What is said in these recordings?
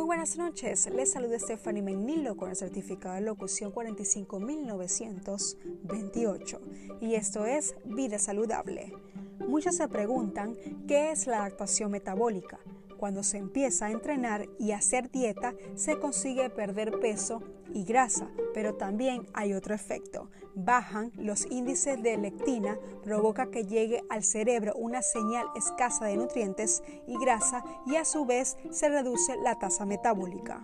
buenas noches, les saluda Stephanie Menilo con el certificado de locución 45928 y esto es Vida Saludable. Muchos se preguntan qué es la adaptación metabólica. Cuando se empieza a entrenar y hacer dieta, se consigue perder peso y grasa, pero también hay otro efecto. Bajan los índices de lectina, provoca que llegue al cerebro una señal escasa de nutrientes y grasa y a su vez se reduce la tasa metabólica.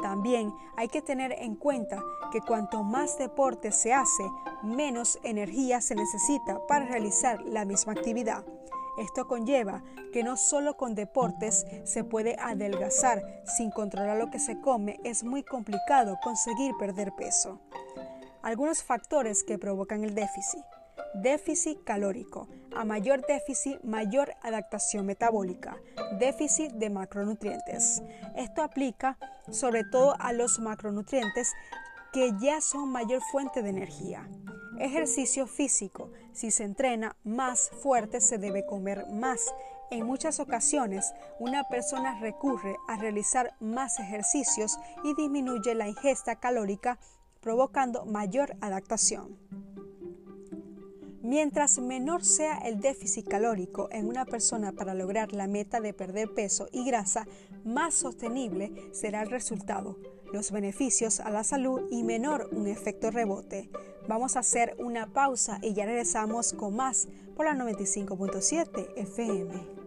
También hay que tener en cuenta que cuanto más deporte se hace, menos energía se necesita para realizar la misma actividad. Esto conlleva que no solo con deportes se puede adelgazar, sin controlar lo que se come es muy complicado conseguir perder peso. Algunos factores que provocan el déficit. Déficit calórico. A mayor déficit, mayor adaptación metabólica. Déficit de macronutrientes. Esto aplica sobre todo a los macronutrientes que ya son mayor fuente de energía. Ejercicio físico. Si se entrena más fuerte se debe comer más. En muchas ocasiones una persona recurre a realizar más ejercicios y disminuye la ingesta calórica provocando mayor adaptación. Mientras menor sea el déficit calórico en una persona para lograr la meta de perder peso y grasa, más sostenible será el resultado, los beneficios a la salud y menor un efecto rebote. Vamos a hacer una pausa y ya regresamos con más por la 95.7 FM.